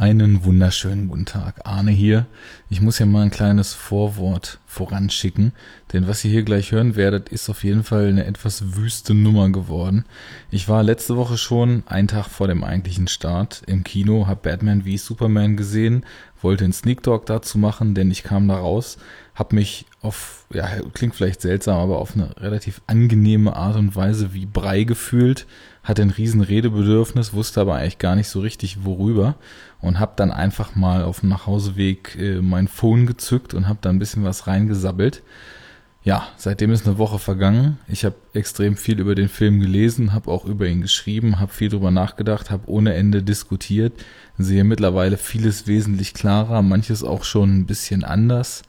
Einen wunderschönen guten Tag. Arne hier. Ich muss hier mal ein kleines Vorwort voranschicken, denn was ihr hier gleich hören werdet, ist auf jeden Fall eine etwas wüste Nummer geworden. Ich war letzte Woche schon, einen Tag vor dem eigentlichen Start, im Kino, hab Batman wie Superman gesehen, wollte einen Sneak Talk dazu machen, denn ich kam da raus, hab mich auf, ja, klingt vielleicht seltsam, aber auf eine relativ angenehme Art und Weise wie Brei gefühlt, hatte ein riesen Redebedürfnis, wusste aber eigentlich gar nicht so richtig worüber und habe dann einfach mal auf dem Nachhauseweg äh, mein Phone gezückt und habe da ein bisschen was reingesabbelt. Ja, seitdem ist eine Woche vergangen. Ich habe extrem viel über den Film gelesen, habe auch über ihn geschrieben, habe viel drüber nachgedacht, habe ohne Ende diskutiert, sehe mittlerweile vieles wesentlich klarer, manches auch schon ein bisschen anders.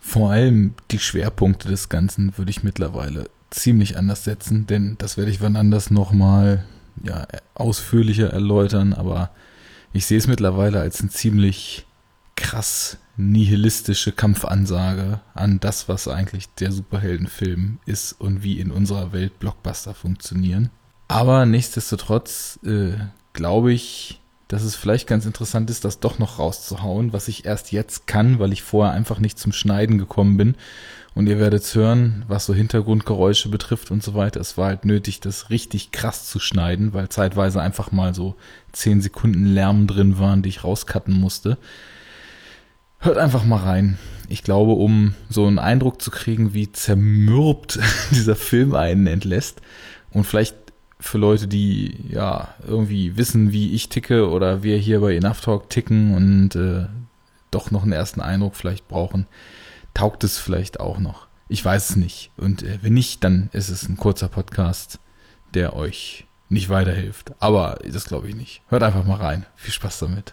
Vor allem die Schwerpunkte des Ganzen würde ich mittlerweile ziemlich anders setzen, denn das werde ich wann anders nochmal ja, ausführlicher erläutern, aber ich sehe es mittlerweile als ein ziemlich krass nihilistische Kampfansage an das, was eigentlich der Superheldenfilm ist und wie in unserer Welt Blockbuster funktionieren. Aber nichtsdestotrotz äh, glaube ich, dass es vielleicht ganz interessant ist, das doch noch rauszuhauen, was ich erst jetzt kann, weil ich vorher einfach nicht zum Schneiden gekommen bin und ihr werdet hören, was so Hintergrundgeräusche betrifft und so weiter. Es war halt nötig, das richtig krass zu schneiden, weil zeitweise einfach mal so zehn Sekunden Lärm drin waren, die ich rauscutten musste. Hört einfach mal rein. Ich glaube, um so einen Eindruck zu kriegen, wie zermürbt dieser Film einen entlässt und vielleicht für Leute, die ja irgendwie wissen, wie ich ticke oder wir hier bei Enough Talk ticken und äh, doch noch einen ersten Eindruck vielleicht brauchen, taugt es vielleicht auch noch. Ich weiß es nicht. Und äh, wenn nicht, dann ist es ein kurzer Podcast, der euch nicht weiterhilft. Aber das glaube ich nicht. Hört einfach mal rein. Viel Spaß damit.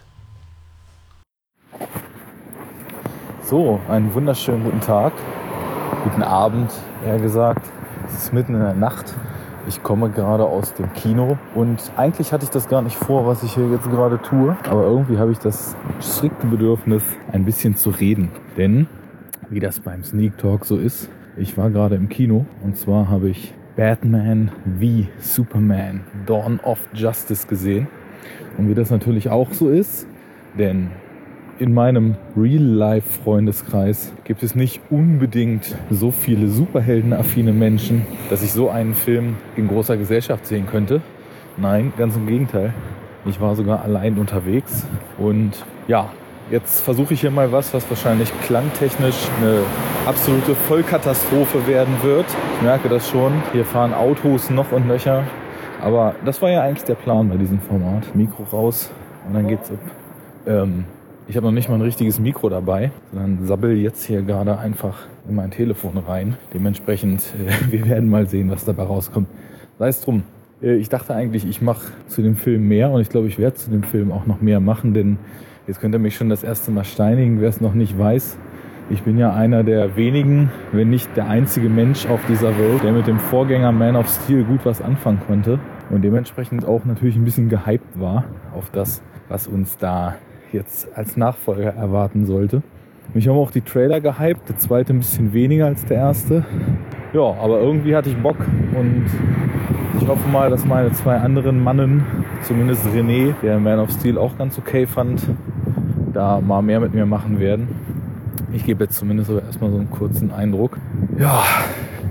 So, einen wunderschönen guten Tag. Guten Abend, eher gesagt. Es ist mitten in der Nacht. Ich komme gerade aus dem Kino und eigentlich hatte ich das gar nicht vor, was ich hier jetzt gerade tue. Aber irgendwie habe ich das strikte Bedürfnis, ein bisschen zu reden. Denn wie das beim Sneak Talk so ist. Ich war gerade im Kino und zwar habe ich Batman wie Superman Dawn of Justice gesehen. Und wie das natürlich auch so ist, denn in meinem Real-Life-Freundeskreis gibt es nicht unbedingt so viele superheldenaffine Menschen, dass ich so einen Film in großer Gesellschaft sehen könnte. Nein, ganz im Gegenteil. Ich war sogar allein unterwegs und ja, Jetzt versuche ich hier mal was, was wahrscheinlich klangtechnisch eine absolute Vollkatastrophe werden wird. Ich merke das schon. Hier fahren Autos noch und nöcher. Aber das war ja eigentlich der Plan bei diesem Format. Mikro raus und dann geht's ab. Ähm, ich habe noch nicht mal ein richtiges Mikro dabei, sondern sabbel jetzt hier gerade einfach in mein Telefon rein. Dementsprechend, äh, wir werden mal sehen, was dabei rauskommt. Sei es drum. Äh, ich dachte eigentlich, ich mache zu dem Film mehr und ich glaube, ich werde zu dem Film auch noch mehr machen, denn Jetzt könnt ihr mich schon das erste Mal steinigen, wer es noch nicht weiß. Ich bin ja einer der wenigen, wenn nicht der einzige Mensch auf dieser Welt, der mit dem Vorgänger Man of Steel gut was anfangen konnte und dementsprechend auch natürlich ein bisschen gehypt war auf das, was uns da jetzt als Nachfolger erwarten sollte. Mich haben auch die Trailer gehypt, der zweite ein bisschen weniger als der erste. Ja, aber irgendwie hatte ich Bock und ich hoffe mal, dass meine zwei anderen Mannen, zumindest René, der Man of Steel auch ganz okay fand, da mal mehr mit mir machen werden. Ich gebe jetzt zumindest aber erstmal so einen kurzen Eindruck. Ja,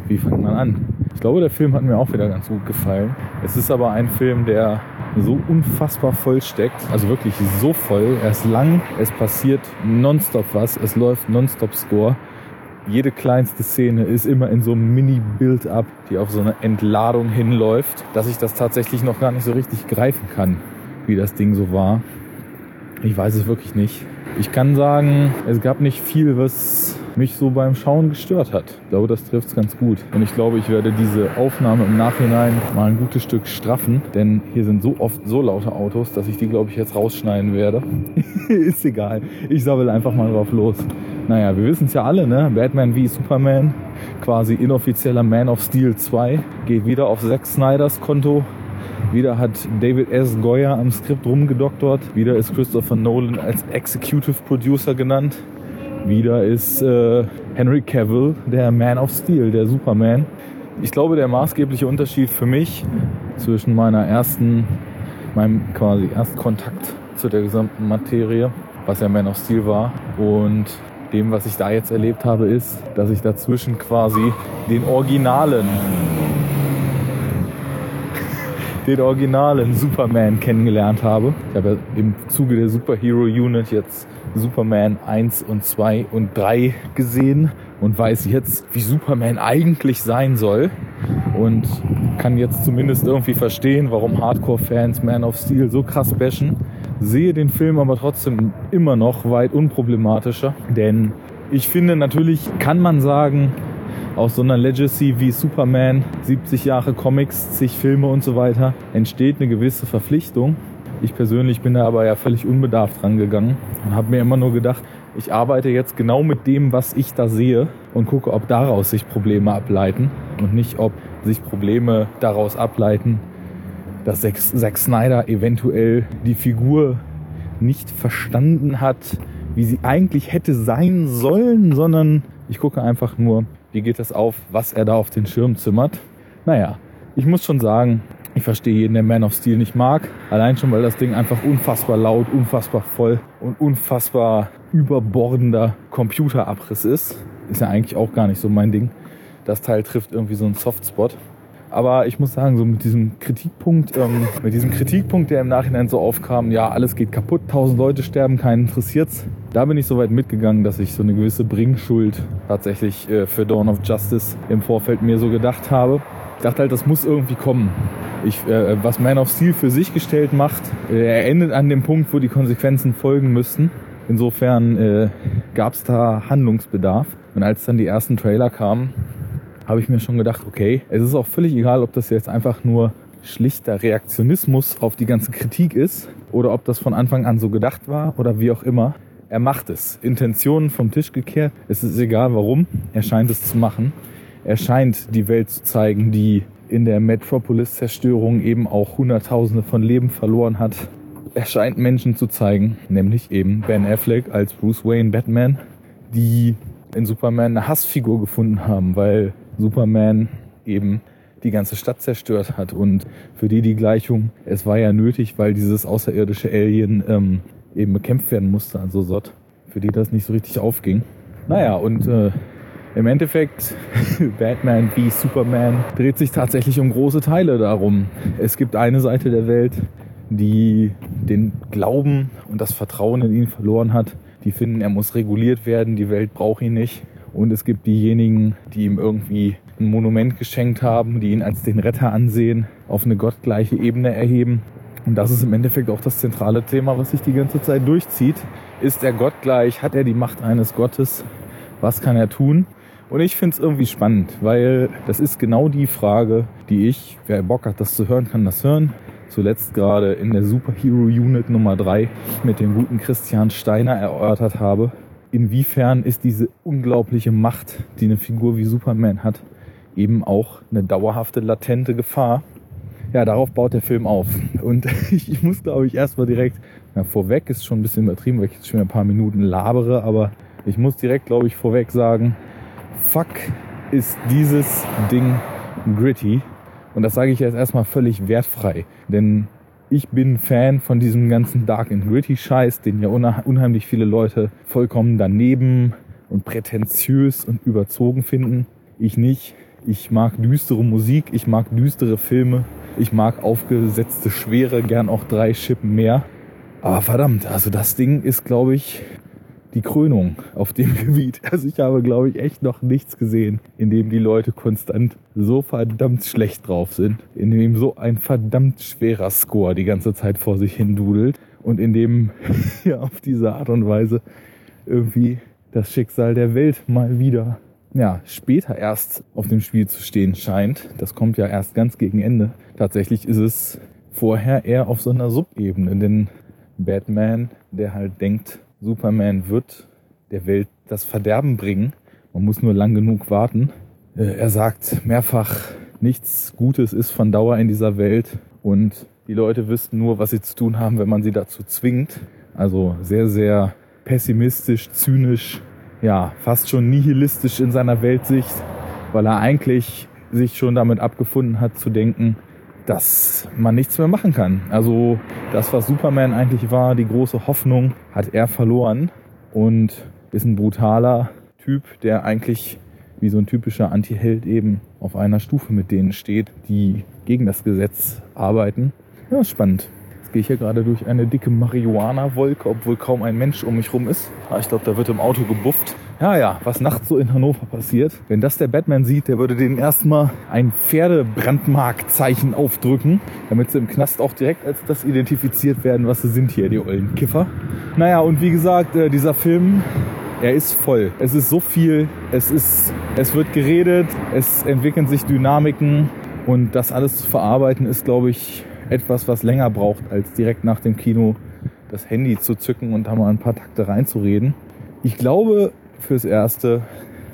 wie fängt man an? Ich glaube, der Film hat mir auch wieder ganz gut gefallen. Es ist aber ein Film, der so unfassbar voll steckt. Also wirklich so voll. Er ist lang, es passiert nonstop was, es läuft nonstop Score. Jede kleinste Szene ist immer in so einem Mini-Build-up, die auf so eine Entladung hinläuft, dass ich das tatsächlich noch gar nicht so richtig greifen kann, wie das Ding so war. Ich weiß es wirklich nicht. Ich kann sagen, es gab nicht viel, was mich so beim Schauen gestört hat. Ich glaube, das trifft es ganz gut. Und ich glaube, ich werde diese Aufnahme im Nachhinein mal ein gutes Stück straffen, denn hier sind so oft so laute Autos, dass ich die, glaube ich, jetzt rausschneiden werde. Ist egal. Ich sabbel einfach mal drauf los. Naja, wir wissen es ja alle, ne? Batman wie Superman, quasi inoffizieller Man of Steel 2, geht wieder auf Zack Snyders Konto. Wieder hat David S. Goyer am Skript rumgedoktort. Wieder ist Christopher Nolan als Executive Producer genannt. Wieder ist äh, Henry Cavill der Man of Steel, der Superman. Ich glaube, der maßgebliche Unterschied für mich zwischen meiner ersten, meinem quasi Erstkontakt zu der gesamten Materie, was ja Man of Steel war. Und dem, was ich da jetzt erlebt habe, ist, dass ich dazwischen quasi den originalen, den originalen Superman kennengelernt habe. Ich habe ja im Zuge der Superhero Unit jetzt Superman 1 und 2 und 3 gesehen und weiß jetzt, wie Superman eigentlich sein soll und kann jetzt zumindest irgendwie verstehen, warum Hardcore-Fans Man of Steel so krass bashen. Sehe den Film aber trotzdem immer noch weit unproblematischer, denn ich finde natürlich kann man sagen, aus so einer Legacy wie Superman, 70 Jahre Comics, zig Filme und so weiter, entsteht eine gewisse Verpflichtung. Ich persönlich bin da aber ja völlig unbedarft rangegangen und habe mir immer nur gedacht, ich arbeite jetzt genau mit dem, was ich da sehe und gucke, ob daraus sich Probleme ableiten und nicht, ob sich Probleme daraus ableiten, dass Zack Snyder eventuell die Figur nicht verstanden hat, wie sie eigentlich hätte sein sollen, sondern ich gucke einfach nur, wie geht es auf, was er da auf den Schirm zimmert. Naja, ich muss schon sagen, ich verstehe jeden, der Man of Steel nicht mag. Allein schon, weil das Ding einfach unfassbar laut, unfassbar voll und unfassbar überbordender Computerabriss ist. Ist ja eigentlich auch gar nicht so mein Ding. Das Teil trifft irgendwie so einen Softspot. Aber ich muss sagen, so mit diesem Kritikpunkt, ähm, mit diesem Kritikpunkt, der im Nachhinein so aufkam, ja, alles geht kaputt, tausend Leute sterben, keinen interessiert's. Da bin ich so weit mitgegangen, dass ich so eine gewisse Bringschuld tatsächlich äh, für Dawn of Justice im Vorfeld mir so gedacht habe. Ich dachte halt, das muss irgendwie kommen. Ich, äh, was Man of Steel für sich gestellt macht, äh, er endet an dem Punkt, wo die Konsequenzen folgen müssten. Insofern äh, gab es da Handlungsbedarf. Und als dann die ersten Trailer kamen, habe ich mir schon gedacht, okay, es ist auch völlig egal, ob das jetzt einfach nur schlichter Reaktionismus auf die ganze Kritik ist oder ob das von Anfang an so gedacht war oder wie auch immer. Er macht es. Intentionen vom Tisch gekehrt. Es ist egal warum. Er scheint es zu machen. Er scheint die Welt zu zeigen, die in der Metropolis-Zerstörung eben auch Hunderttausende von Leben verloren hat. Er scheint Menschen zu zeigen, nämlich eben Ben Affleck als Bruce Wayne Batman, die in Superman eine Hassfigur gefunden haben, weil Superman eben die ganze Stadt zerstört hat. Und für die die Gleichung, es war ja nötig, weil dieses außerirdische Alien ähm, eben bekämpft werden musste, also Sot, für die das nicht so richtig aufging. Naja, und äh, im Endeffekt, Batman wie Superman dreht sich tatsächlich um große Teile darum. Es gibt eine Seite der Welt, die den Glauben und das Vertrauen in ihn verloren hat. Die finden, er muss reguliert werden, die Welt braucht ihn nicht. Und es gibt diejenigen, die ihm irgendwie ein Monument geschenkt haben, die ihn als den Retter ansehen, auf eine gottgleiche Ebene erheben. Und das ist im Endeffekt auch das zentrale Thema, was sich die ganze Zeit durchzieht. Ist er gottgleich? Hat er die Macht eines Gottes? Was kann er tun? Und ich finde es irgendwie spannend, weil das ist genau die Frage, die ich, wer Bock hat, das zu hören, kann das hören. Zuletzt gerade in der Superhero Unit Nummer 3 mit dem guten Christian Steiner erörtert habe. Inwiefern ist diese unglaubliche Macht, die eine Figur wie Superman hat, eben auch eine dauerhafte, latente Gefahr? Ja, darauf baut der Film auf. Und ich muss, glaube ich, erstmal direkt, na, vorweg ist schon ein bisschen übertrieben, weil ich jetzt schon ein paar Minuten labere, aber ich muss direkt, glaube ich, vorweg sagen, fuck ist dieses Ding gritty. Und das sage ich jetzt erstmal völlig wertfrei. Denn ich bin Fan von diesem ganzen Dark and Gritty Scheiß, den ja unheimlich viele Leute vollkommen daneben und prätentiös und überzogen finden. Ich nicht. Ich mag düstere Musik, ich mag düstere Filme, ich mag aufgesetzte Schwere, gern auch drei Schippen mehr. Aber verdammt, also das Ding ist, glaube ich, die Krönung auf dem Gebiet. Also ich habe, glaube ich, echt noch nichts gesehen, in dem die Leute konstant so verdammt schlecht drauf sind, in dem so ein verdammt schwerer Score die ganze Zeit vor sich hin dudelt und in dem ja auf diese Art und Weise irgendwie das Schicksal der Welt mal wieder ja, später erst auf dem Spiel zu stehen scheint. Das kommt ja erst ganz gegen Ende. Tatsächlich ist es vorher eher auf so einer Subebene, denn Batman, der halt denkt, Superman wird der Welt das Verderben bringen. Man muss nur lang genug warten. Äh, er sagt mehrfach, nichts Gutes ist von Dauer in dieser Welt und die Leute wüssten nur, was sie zu tun haben, wenn man sie dazu zwingt. Also sehr, sehr pessimistisch, zynisch, ja, fast schon nihilistisch in seiner Weltsicht, weil er eigentlich sich schon damit abgefunden hat zu denken, dass man nichts mehr machen kann. Also das, was Superman eigentlich war, die große Hoffnung, hat er verloren und ist ein brutaler Typ, der eigentlich wie so ein typischer Anti-Held eben auf einer Stufe mit denen steht, die gegen das Gesetz arbeiten. Ja, spannend. Jetzt gehe ich hier gerade durch eine dicke Marihuana-Wolke, obwohl kaum ein Mensch um mich rum ist. Ah, ich glaube, da wird im Auto gebufft. Ja, ja, was nachts so in Hannover passiert. Wenn das der Batman sieht, der würde denen erstmal ein Pferdebrandmarkzeichen aufdrücken, damit sie im Knast auch direkt als das identifiziert werden, was sie sind hier, die ollen Kiffer. Naja, und wie gesagt, äh, dieser Film er ist voll. Es ist so viel, es ist, es wird geredet, es entwickeln sich Dynamiken und das alles zu verarbeiten ist, glaube ich, etwas, was länger braucht, als direkt nach dem Kino das Handy zu zücken und da mal ein paar Takte reinzureden. Ich glaube, fürs Erste,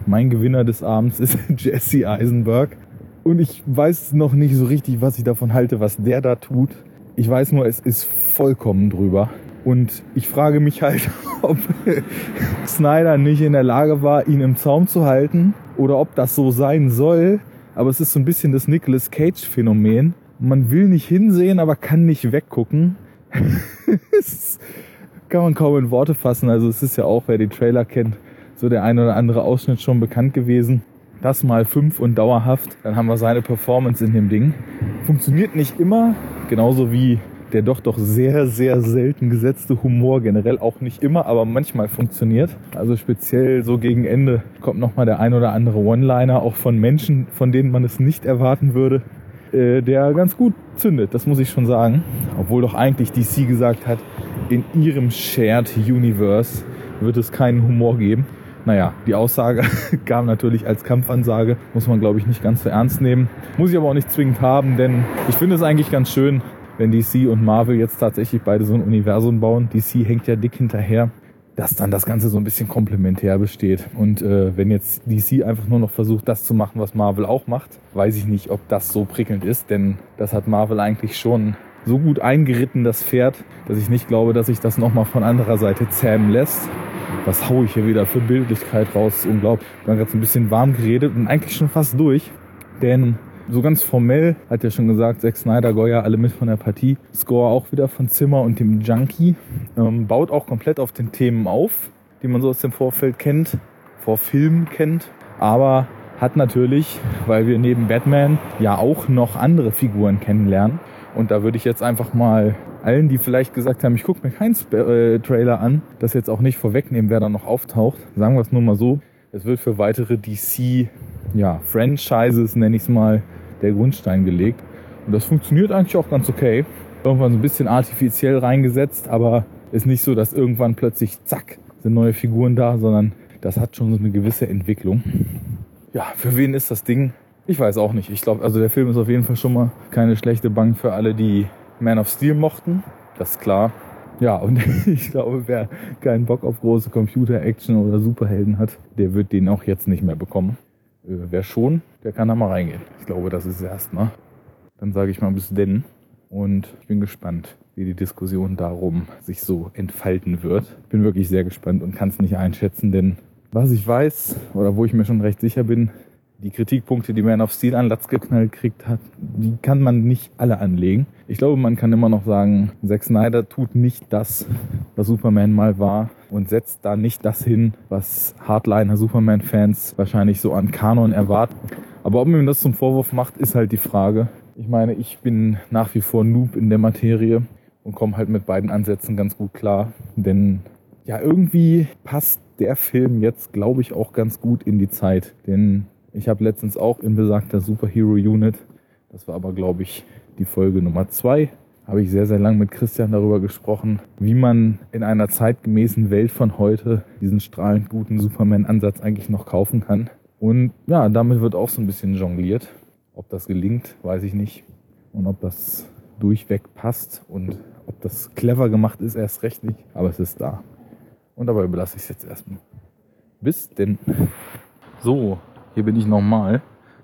mein Gewinner des Abends ist Jesse Eisenberg. Und ich weiß noch nicht so richtig, was ich davon halte, was der da tut. Ich weiß nur, es ist vollkommen drüber. Und ich frage mich halt, ob Snyder nicht in der Lage war, ihn im Zaum zu halten oder ob das so sein soll. Aber es ist so ein bisschen das Nicolas Cage-Phänomen. Man will nicht hinsehen, aber kann nicht weggucken. das kann man kaum in Worte fassen. Also es ist ja auch, wer die Trailer kennt, so der ein oder andere Ausschnitt schon bekannt gewesen. Das mal fünf und dauerhaft. Dann haben wir seine Performance in dem Ding. Funktioniert nicht immer, genauso wie der doch doch sehr, sehr selten gesetzte Humor generell auch nicht immer, aber manchmal funktioniert. Also speziell so gegen Ende kommt nochmal der ein oder andere One-Liner, auch von Menschen, von denen man es nicht erwarten würde, äh, der ganz gut zündet, das muss ich schon sagen. Obwohl doch eigentlich DC gesagt hat, in ihrem Shared Universe wird es keinen Humor geben. Naja, die Aussage kam natürlich als Kampfansage, muss man glaube ich nicht ganz so ernst nehmen. Muss ich aber auch nicht zwingend haben, denn ich finde es eigentlich ganz schön, wenn DC und Marvel jetzt tatsächlich beide so ein Universum bauen, DC hängt ja dick hinterher, dass dann das Ganze so ein bisschen komplementär besteht. Und äh, wenn jetzt DC einfach nur noch versucht, das zu machen, was Marvel auch macht, weiß ich nicht, ob das so prickelnd ist, denn das hat Marvel eigentlich schon so gut eingeritten, das Pferd, dass ich nicht glaube, dass sich das nochmal von anderer Seite zähmen lässt. Was haue ich hier wieder für Bildlichkeit raus? Unglaublich. Ich bin gerade so ein bisschen warm geredet und eigentlich schon fast durch. Denn so ganz formell hat ja schon gesagt, Zack Snyder, Goya, alle mit von der Partie. Score auch wieder von Zimmer und dem Junkie. Ähm, baut auch komplett auf den Themen auf, die man so aus dem Vorfeld kennt, vor Filmen kennt. Aber hat natürlich, weil wir neben Batman ja auch noch andere Figuren kennenlernen. Und da würde ich jetzt einfach mal allen, die vielleicht gesagt haben, ich gucke mir keinen Sp äh, Trailer an, das jetzt auch nicht vorwegnehmen, wer da noch auftaucht. Sagen wir es nur mal so. Es wird für weitere DC ja, Franchises, nenne ich es mal, der Grundstein gelegt. Und das funktioniert eigentlich auch ganz okay. Irgendwann so ein bisschen artifiziell reingesetzt, aber ist nicht so, dass irgendwann plötzlich zack sind neue Figuren da, sondern das hat schon so eine gewisse Entwicklung. Ja, für wen ist das Ding? Ich weiß auch nicht. Ich glaube, also der Film ist auf jeden Fall schon mal keine schlechte Bank für alle, die Man of Steel mochten. Das ist klar. Ja, und ich glaube, wer keinen Bock auf große Computer-Action oder Superhelden hat, der wird den auch jetzt nicht mehr bekommen. Äh, wer schon, der kann da mal reingehen. Ich glaube, das ist erstmal. Dann sage ich mal bis denn. Und ich bin gespannt, wie die Diskussion darum sich so entfalten wird. Ich bin wirklich sehr gespannt und kann es nicht einschätzen, denn was ich weiß oder wo ich mir schon recht sicher bin, die Kritikpunkte, die Man of Steel an Latz geknallt kriegt hat, die kann man nicht alle anlegen. Ich glaube, man kann immer noch sagen, Zack Snyder tut nicht das, was Superman mal war und setzt da nicht das hin, was Hardliner Superman-Fans wahrscheinlich so an Kanon erwarten. Aber ob man das zum Vorwurf macht, ist halt die Frage. Ich meine, ich bin nach wie vor Noob in der Materie und komme halt mit beiden Ansätzen ganz gut klar, denn ja, irgendwie passt der Film jetzt, glaube ich, auch ganz gut in die Zeit, denn ich habe letztens auch in besagter Superhero Unit, das war aber glaube ich die Folge Nummer zwei, habe ich sehr, sehr lang mit Christian darüber gesprochen, wie man in einer zeitgemäßen Welt von heute diesen strahlend guten Superman-Ansatz eigentlich noch kaufen kann. Und ja, damit wird auch so ein bisschen jongliert. Ob das gelingt, weiß ich nicht. Und ob das durchweg passt und ob das clever gemacht ist, erst recht nicht. Aber es ist da. Und dabei überlasse ich es jetzt erstmal. Bis denn. So, hier bin ich nochmal.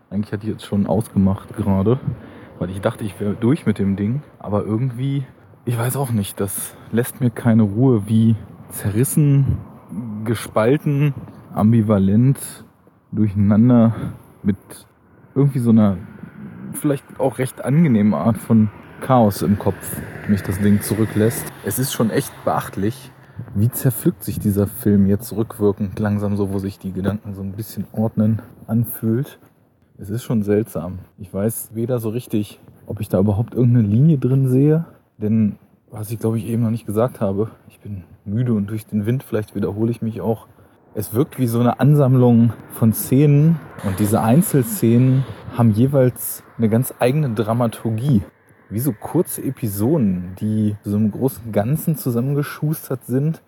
Eigentlich hatte ich jetzt schon ausgemacht gerade, weil ich dachte, ich wäre durch mit dem Ding. Aber irgendwie, ich weiß auch nicht, das lässt mir keine Ruhe, wie zerrissen, gespalten, ambivalent, durcheinander mit irgendwie so einer vielleicht auch recht angenehme Art von Chaos im Kopf mich das Ding zurücklässt. Es ist schon echt beachtlich, wie zerpflückt sich dieser Film jetzt rückwirkend langsam so, wo sich die Gedanken so ein bisschen ordnen, anfühlt. Es ist schon seltsam. Ich weiß weder so richtig, ob ich da überhaupt irgendeine Linie drin sehe, denn was ich glaube ich eben noch nicht gesagt habe, ich bin müde und durch den Wind, vielleicht wiederhole ich mich auch. Es wirkt wie so eine Ansammlung von Szenen und diese Einzelszenen haben jeweils eine ganz eigene Dramaturgie wie so kurze Episoden, die so einem großen Ganzen zusammengeschustert sind,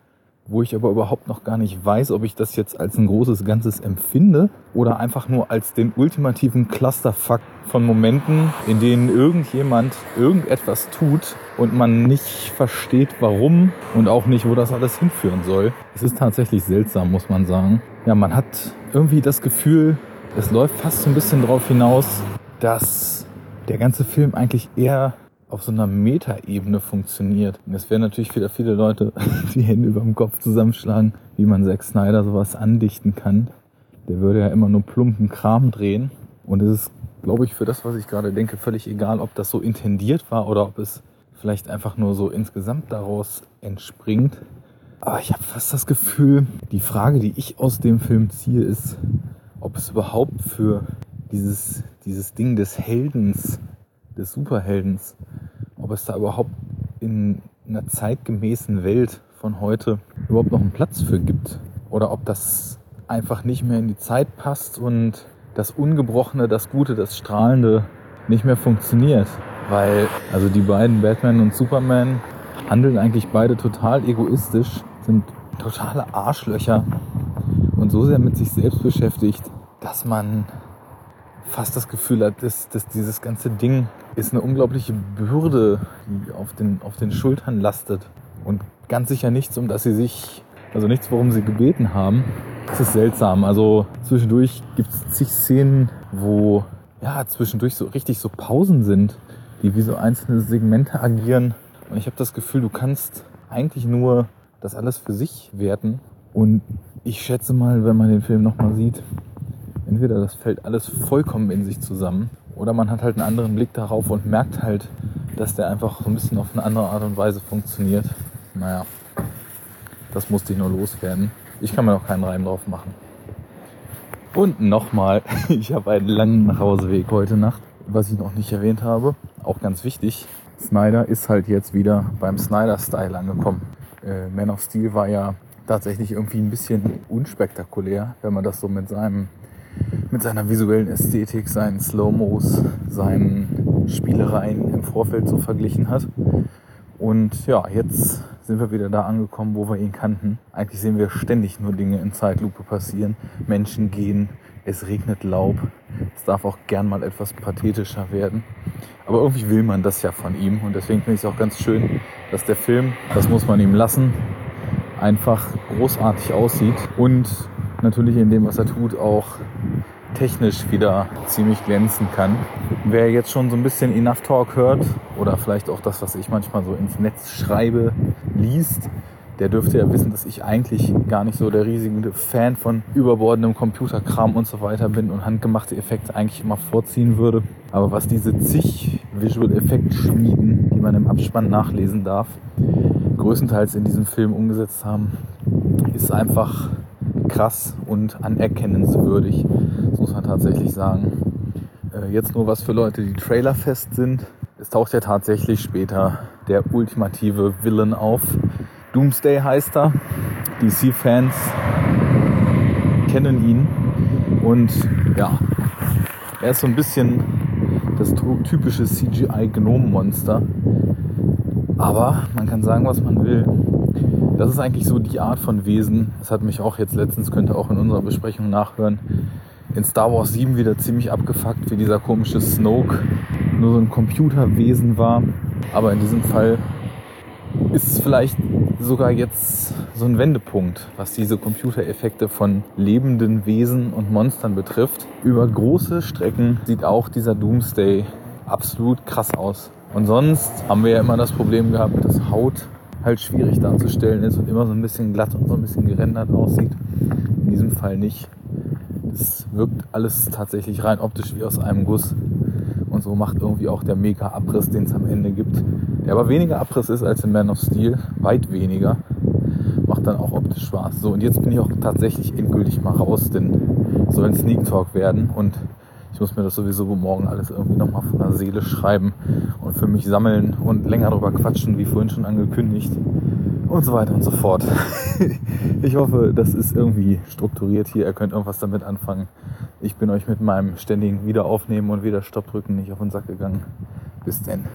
wo ich aber überhaupt noch gar nicht weiß, ob ich das jetzt als ein großes Ganzes empfinde oder einfach nur als den ultimativen Clusterfuck von Momenten, in denen irgendjemand irgendetwas tut und man nicht versteht, warum und auch nicht, wo das alles hinführen soll. Es ist tatsächlich seltsam, muss man sagen. Ja, man hat irgendwie das Gefühl, es läuft fast so ein bisschen darauf hinaus, dass der ganze Film eigentlich eher auf so einer Metaebene funktioniert. Und es werden natürlich wieder viele Leute die Hände über dem Kopf zusammenschlagen, wie man Zack Snyder sowas andichten kann. Der würde ja immer nur plumpen Kram drehen. Und es ist, glaube ich, für das, was ich gerade denke, völlig egal, ob das so intendiert war oder ob es vielleicht einfach nur so insgesamt daraus entspringt. Aber ich habe fast das Gefühl, die Frage, die ich aus dem Film ziehe, ist, ob es überhaupt für dieses, dieses Ding des Heldens, des Superheldens, ob es da überhaupt in einer zeitgemäßen Welt von heute überhaupt noch einen Platz für gibt. Oder ob das einfach nicht mehr in die Zeit passt und das Ungebrochene, das Gute, das Strahlende nicht mehr funktioniert. Weil, also die beiden Batman und Superman handeln eigentlich beide total egoistisch, sind totale Arschlöcher und so sehr mit sich selbst beschäftigt, dass man fast das Gefühl hat, dass, dass dieses ganze Ding ist eine unglaubliche Bürde, die auf den, auf den Schultern lastet. Und ganz sicher nichts, um das sie sich, also nichts, worum sie gebeten haben. Das ist seltsam. Also zwischendurch gibt es zig Szenen, wo ja zwischendurch so richtig so Pausen sind, die wie so einzelne Segmente agieren. Und ich habe das Gefühl, du kannst eigentlich nur das alles für sich werten. Und ich schätze mal, wenn man den Film nochmal sieht, entweder das fällt alles vollkommen in sich zusammen oder man hat halt einen anderen Blick darauf und merkt halt, dass der einfach so ein bisschen auf eine andere Art und Weise funktioniert. Naja, das musste ich nur loswerden. Ich kann mir noch keinen Reim drauf machen. Und nochmal, ich habe einen langen Nachhauseweg heute Nacht, was ich noch nicht erwähnt habe. Auch ganz wichtig, Snyder ist halt jetzt wieder beim Snyder-Style angekommen. Äh, Man of Steel war ja tatsächlich irgendwie ein bisschen unspektakulär, wenn man das so mit seinem mit seiner visuellen Ästhetik, seinen Slow-Mos, seinen Spielereien im Vorfeld so verglichen hat. Und ja, jetzt sind wir wieder da angekommen, wo wir ihn kannten. Eigentlich sehen wir ständig nur Dinge in Zeitlupe passieren. Menschen gehen, es regnet Laub. Es darf auch gern mal etwas pathetischer werden. Aber irgendwie will man das ja von ihm. Und deswegen finde ich es auch ganz schön, dass der Film, das muss man ihm lassen, einfach großartig aussieht und natürlich in dem, was er tut, auch technisch wieder ziemlich glänzen kann. Wer jetzt schon so ein bisschen Enough Talk hört oder vielleicht auch das, was ich manchmal so ins Netz schreibe, liest, der dürfte ja wissen, dass ich eigentlich gar nicht so der riesige Fan von überbordendem Computerkram und so weiter bin und handgemachte Effekte eigentlich immer vorziehen würde. Aber was diese zig Visual Effekt Schmieden, die man im Abspann nachlesen darf, größtenteils in diesem Film umgesetzt haben, ist einfach krass und anerkennenswürdig. Das muss man tatsächlich sagen. Äh, jetzt nur was für Leute, die trailerfest sind. Es taucht ja tatsächlich später der ultimative Villain auf. Doomsday heißt er. DC-Fans kennen ihn. Und ja, er ist so ein bisschen das typische CGI-Gnomenmonster. Aber man kann sagen, was man will. Das ist eigentlich so die Art von Wesen. Das hat mich auch jetzt letztens, könnt ihr auch in unserer Besprechung nachhören, in Star Wars 7 wieder ziemlich abgefuckt, wie dieser komische Snoke nur so ein Computerwesen war. Aber in diesem Fall ist es vielleicht sogar jetzt so ein Wendepunkt, was diese Computereffekte von lebenden Wesen und Monstern betrifft. Über große Strecken sieht auch dieser Doomsday absolut krass aus. Und sonst haben wir ja immer das Problem gehabt, dass Haut halt schwierig darzustellen ist und immer so ein bisschen glatt und so ein bisschen gerendert aussieht. In diesem Fall nicht. Es wirkt alles tatsächlich rein optisch wie aus einem Guss. Und so macht irgendwie auch der Mega-Abriss, den es am Ende gibt, der aber weniger Abriss ist als in Man of Steel, weit weniger, macht dann auch optisch Spaß. So, und jetzt bin ich auch tatsächlich endgültig mal raus, denn soll ein Sneak Talk werden und ich muss mir das sowieso morgen alles irgendwie nochmal von der Seele schreiben und für mich sammeln und länger darüber quatschen, wie vorhin schon angekündigt und so weiter und so fort. Ich hoffe, das ist irgendwie strukturiert hier. Ihr könnt irgendwas damit anfangen. Ich bin euch mit meinem ständigen Wiederaufnehmen und wieder Stoppdrücken nicht auf den Sack gegangen. Bis denn.